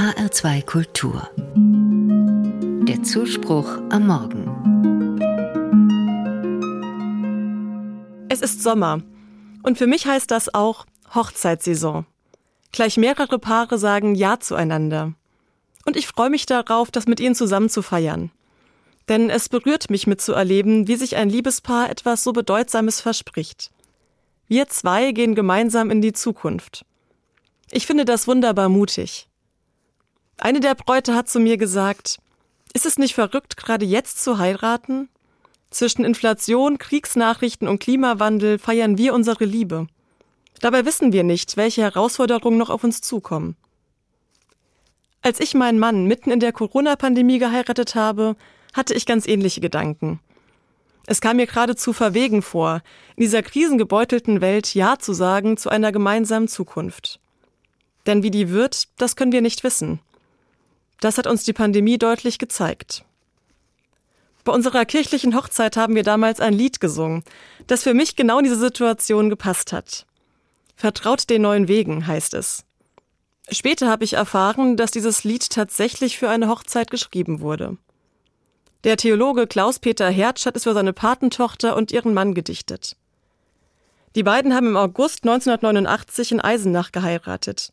HR2 Kultur. Der Zuspruch am Morgen. Es ist Sommer. Und für mich heißt das auch Hochzeitssaison. Gleich mehrere Paare sagen Ja zueinander. Und ich freue mich darauf, das mit ihnen zusammen zu feiern. Denn es berührt mich mitzuerleben, wie sich ein Liebespaar etwas so Bedeutsames verspricht. Wir zwei gehen gemeinsam in die Zukunft. Ich finde das wunderbar mutig. Eine der Bräute hat zu mir gesagt, ist es nicht verrückt, gerade jetzt zu heiraten? Zwischen Inflation, Kriegsnachrichten und Klimawandel feiern wir unsere Liebe. Dabei wissen wir nicht, welche Herausforderungen noch auf uns zukommen. Als ich meinen Mann mitten in der Corona-Pandemie geheiratet habe, hatte ich ganz ähnliche Gedanken. Es kam mir geradezu verwegen vor, in dieser krisengebeutelten Welt Ja zu sagen zu einer gemeinsamen Zukunft. Denn wie die wird, das können wir nicht wissen. Das hat uns die Pandemie deutlich gezeigt. Bei unserer kirchlichen Hochzeit haben wir damals ein Lied gesungen, das für mich genau in diese Situation gepasst hat. Vertraut den neuen Wegen heißt es. Später habe ich erfahren, dass dieses Lied tatsächlich für eine Hochzeit geschrieben wurde. Der Theologe Klaus-Peter Hertsch hat es für seine Patentochter und ihren Mann gedichtet. Die beiden haben im August 1989 in Eisenach geheiratet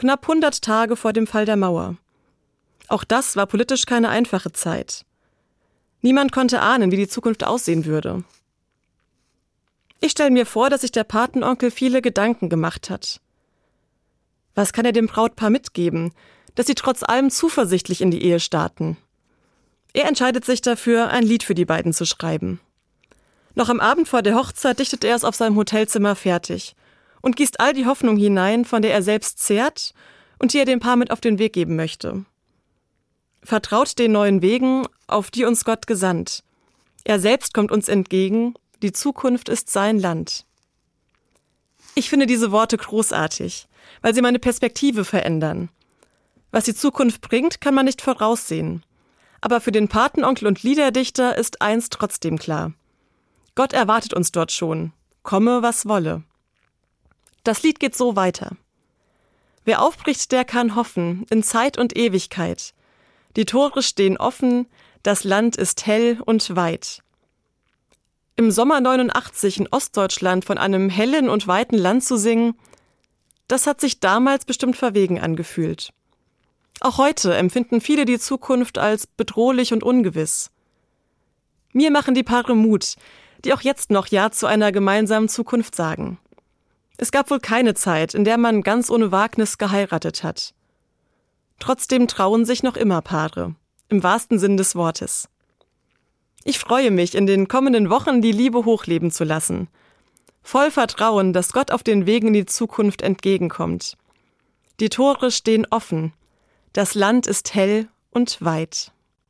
knapp 100 Tage vor dem Fall der Mauer. Auch das war politisch keine einfache Zeit. Niemand konnte ahnen, wie die Zukunft aussehen würde. Ich stelle mir vor, dass sich der Patenonkel viele Gedanken gemacht hat. Was kann er dem Brautpaar mitgeben, dass sie trotz allem zuversichtlich in die Ehe starten? Er entscheidet sich dafür, ein Lied für die beiden zu schreiben. Noch am Abend vor der Hochzeit dichtet er es auf seinem Hotelzimmer fertig und gießt all die Hoffnung hinein, von der er selbst zehrt und die er dem Paar mit auf den Weg geben möchte. Vertraut den neuen Wegen, auf die uns Gott gesandt. Er selbst kommt uns entgegen, die Zukunft ist sein Land. Ich finde diese Worte großartig, weil sie meine Perspektive verändern. Was die Zukunft bringt, kann man nicht voraussehen. Aber für den Patenonkel und Liederdichter ist eins trotzdem klar. Gott erwartet uns dort schon, komme was wolle. Das Lied geht so weiter. Wer aufbricht, der kann hoffen, in Zeit und Ewigkeit. Die Tore stehen offen, das Land ist hell und weit. Im Sommer 89 in Ostdeutschland von einem hellen und weiten Land zu singen, das hat sich damals bestimmt verwegen angefühlt. Auch heute empfinden viele die Zukunft als bedrohlich und ungewiss. Mir machen die Paare Mut, die auch jetzt noch Ja zu einer gemeinsamen Zukunft sagen. Es gab wohl keine Zeit, in der man ganz ohne Wagnis geheiratet hat. Trotzdem trauen sich noch immer Paare, im wahrsten Sinn des Wortes. Ich freue mich, in den kommenden Wochen die Liebe hochleben zu lassen. Voll Vertrauen, dass Gott auf den Wegen in die Zukunft entgegenkommt. Die Tore stehen offen. Das Land ist hell und weit.